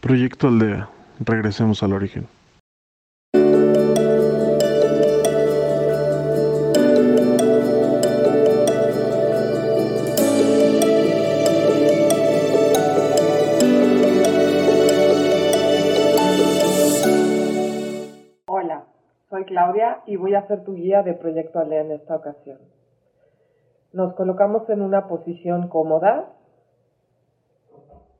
Proyecto Aldea. Regresemos al origen. Hola, soy Claudia y voy a ser tu guía de Proyecto Aldea en esta ocasión. Nos colocamos en una posición cómoda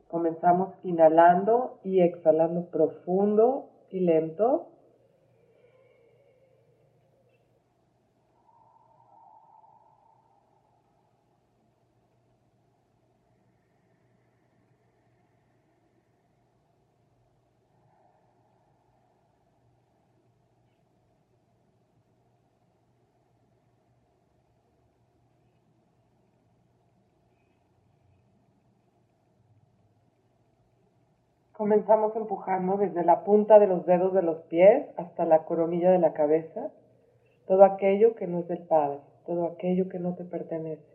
Comenzamos inhalando y exhalando profundo y lento. Comenzamos empujando desde la punta de los dedos de los pies hasta la coronilla de la cabeza, todo aquello que no es del Padre, todo aquello que no te pertenece.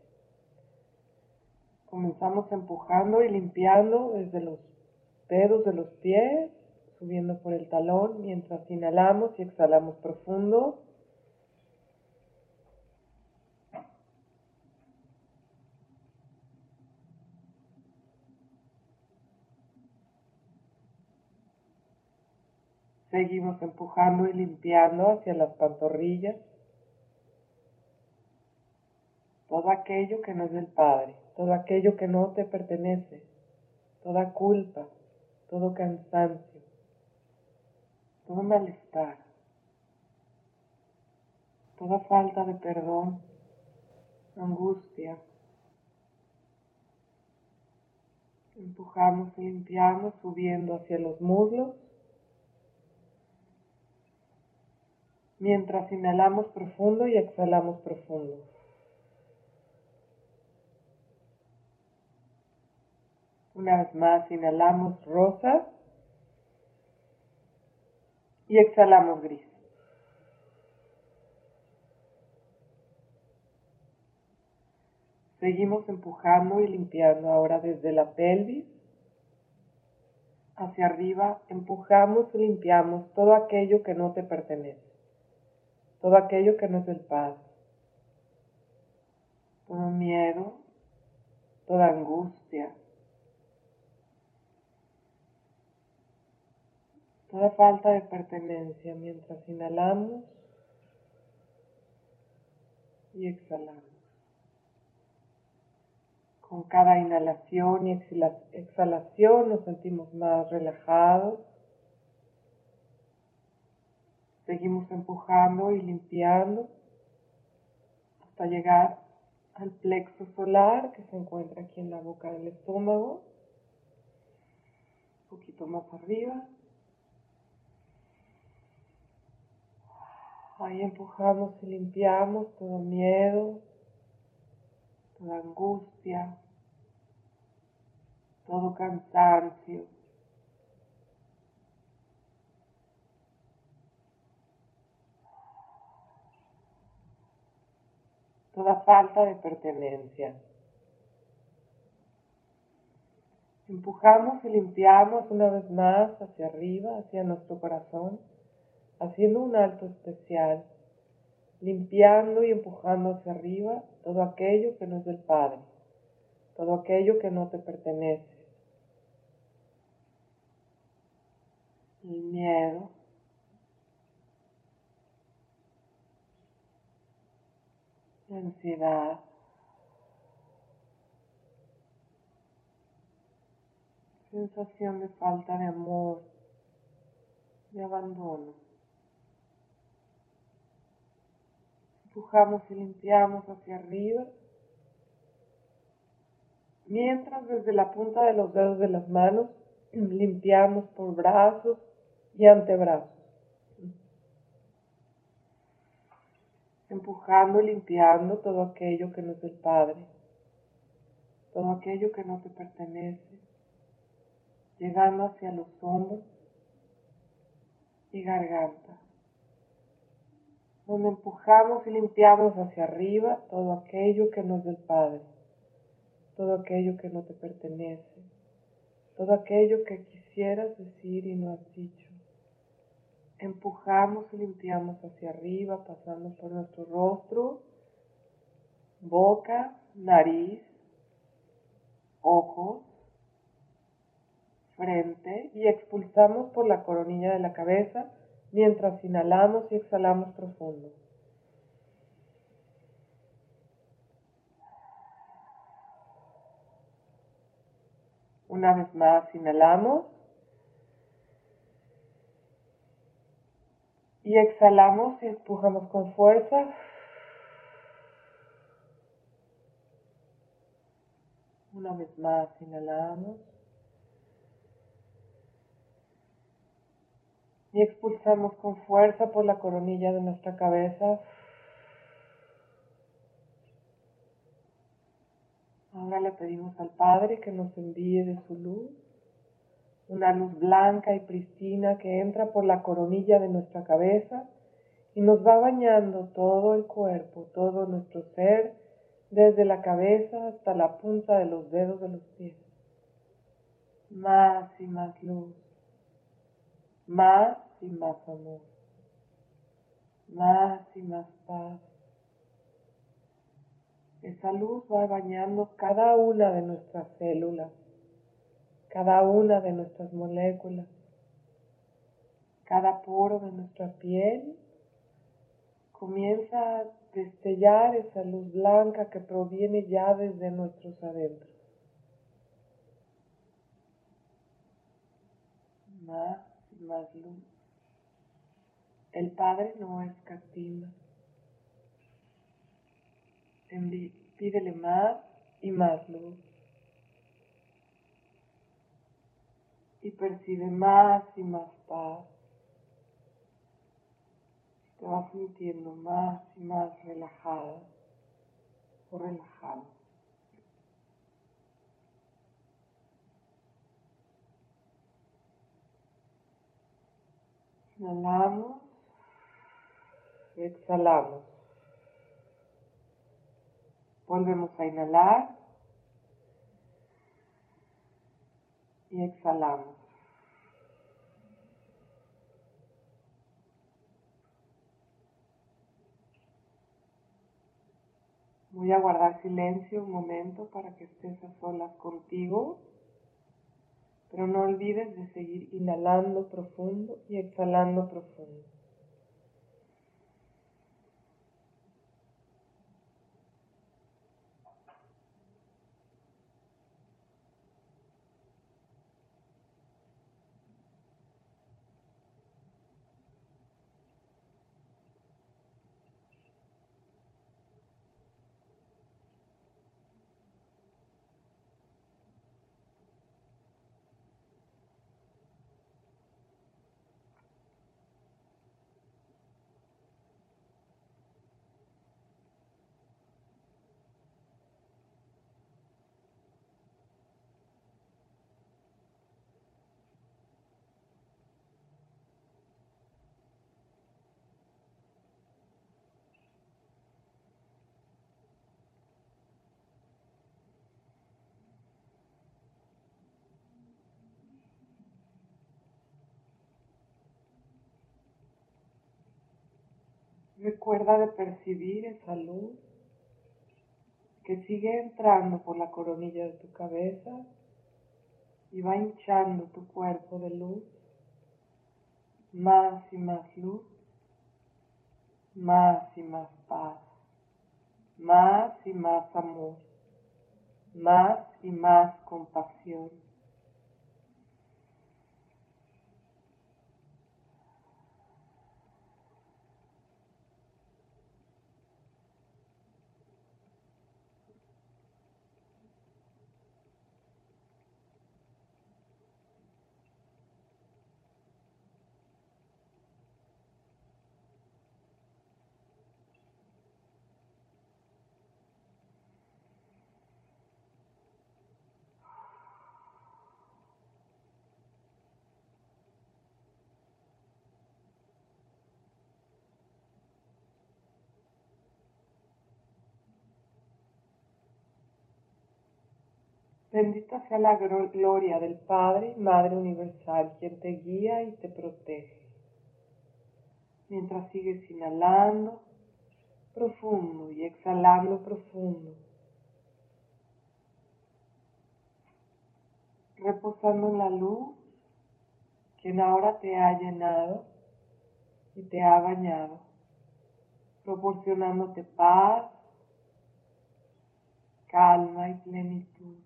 Comenzamos empujando y limpiando desde los dedos de los pies, subiendo por el talón mientras inhalamos y exhalamos profundo. Seguimos empujando y limpiando hacia las pantorrillas todo aquello que no es del Padre, todo aquello que no te pertenece, toda culpa, todo cansancio, todo malestar, toda falta de perdón, angustia. Empujamos y limpiamos subiendo hacia los muslos mientras inhalamos profundo y exhalamos profundo. Una vez más, inhalamos rosa y exhalamos gris. Seguimos empujando y limpiando ahora desde la pelvis hacia arriba. Empujamos y limpiamos todo aquello que no te pertenece todo aquello que no es el paz, todo miedo, toda angustia, toda falta de pertenencia mientras inhalamos y exhalamos. Con cada inhalación y exhalación nos sentimos más relajados Seguimos empujando y limpiando hasta llegar al plexo solar que se encuentra aquí en la boca del estómago. Un poquito más arriba. Ahí empujamos y limpiamos todo miedo, toda angustia, todo cansancio. Toda falta de pertenencia. Empujamos y limpiamos una vez más hacia arriba, hacia nuestro corazón, haciendo un alto especial, limpiando y empujando hacia arriba todo aquello que no es del Padre, todo aquello que no te pertenece. El miedo, ansiedad, sensación de falta de amor, de abandono. Empujamos y limpiamos hacia arriba, mientras desde la punta de los dedos de las manos limpiamos por brazos y antebrazos. Empujando y limpiando todo aquello que no es del Padre, todo aquello que no te pertenece, llegando hacia los hombros y garganta, donde empujamos y limpiamos hacia arriba todo aquello que no es del Padre, todo aquello que no te pertenece, todo aquello que quisiera quisieras decir y no has dicho. Empujamos y limpiamos hacia arriba, pasando por nuestro rostro, boca, nariz, ojos, frente y expulsamos por la coronilla de la cabeza mientras inhalamos y exhalamos profundo. Una vez más, inhalamos. Y exhalamos y empujamos con fuerza. Una vez más, inhalamos. Y expulsamos con fuerza por la coronilla de nuestra cabeza. Ahora le pedimos al Padre que nos envíe de su luz, una luz blanca y pristina que entra por la coronilla de nuestra cabeza y nos va bañando todo el cuerpo, todo nuestro ser, desde la cabeza hasta la punta de los dedos de los pies. Más y más luz, más y más amor, más y más paz. Esa luz va bañando cada una de nuestras células, cada una de nuestras moléculas, cada poro de nuestra piel. Comienza a destellar esa luz blanca que proviene ya desde nuestros adentros. Más y más luz. El Padre no escatima pídele más y más luz. Y percibe más y más paz. Te vas sintiendo más y más relajada o relajado. Inhalamos, exhalamos. Volvemos a inhalar y exhalamos. Voy a guardar silencio un momento para que estés a solas contigo, pero no olvides de seguir inhalando profundo y exhalando profundo. Recuerda de percibir esa luz que sigue entrando por la coronilla de tu cabeza y va hinchando tu cuerpo de luz, más y más luz, más y más paz, más y más amor, más y más compasión. Bendita sea la gloria del Padre y Madre Universal, quien te guía y te protege. Mientras sigues inhalando profundo y exhalando profundo. Reposando en la luz, quien ahora te ha llenado y te ha bañado, proporcionándote paz, calma y plenitud.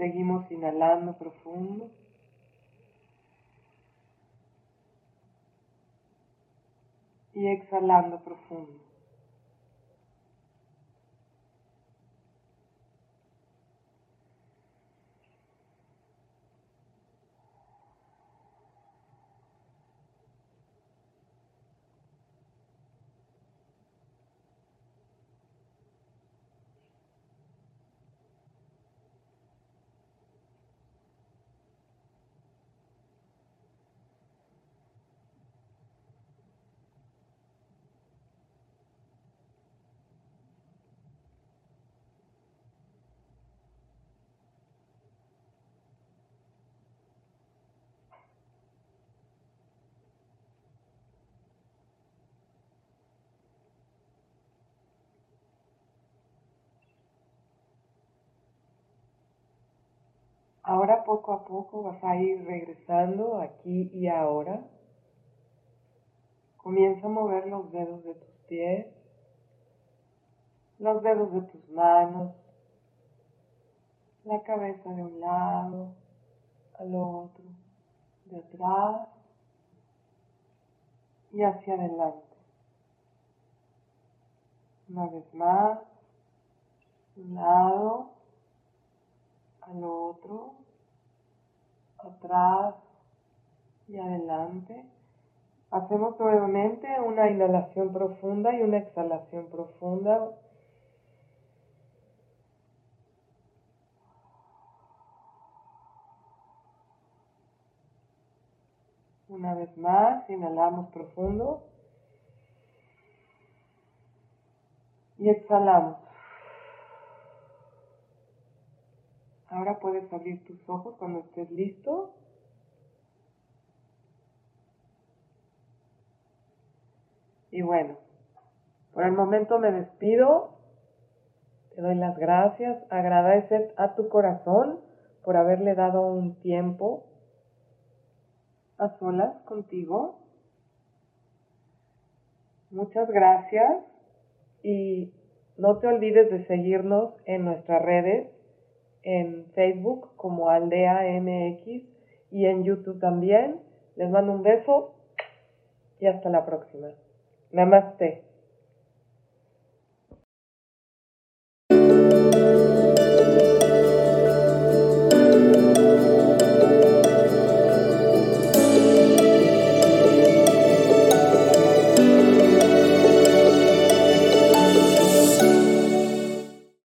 Seguimos inhalando profundo. Y exhalando profundo. Ahora poco a poco vas a ir regresando aquí y ahora. Comienza a mover los dedos de tus pies, los dedos de tus manos, la cabeza de un lado al otro, de atrás y hacia adelante. Una vez más, un lado al otro, atrás y adelante. Hacemos nuevamente una inhalación profunda y una exhalación profunda. Una vez más, inhalamos profundo y exhalamos. Ahora puedes abrir tus ojos cuando estés listo. Y bueno, por el momento me despido. Te doy las gracias. Agradecer a tu corazón por haberle dado un tiempo a solas contigo. Muchas gracias y no te olvides de seguirnos en nuestras redes en Facebook como Aldea MX y en YouTube también. Les mando un beso y hasta la próxima. Namaste.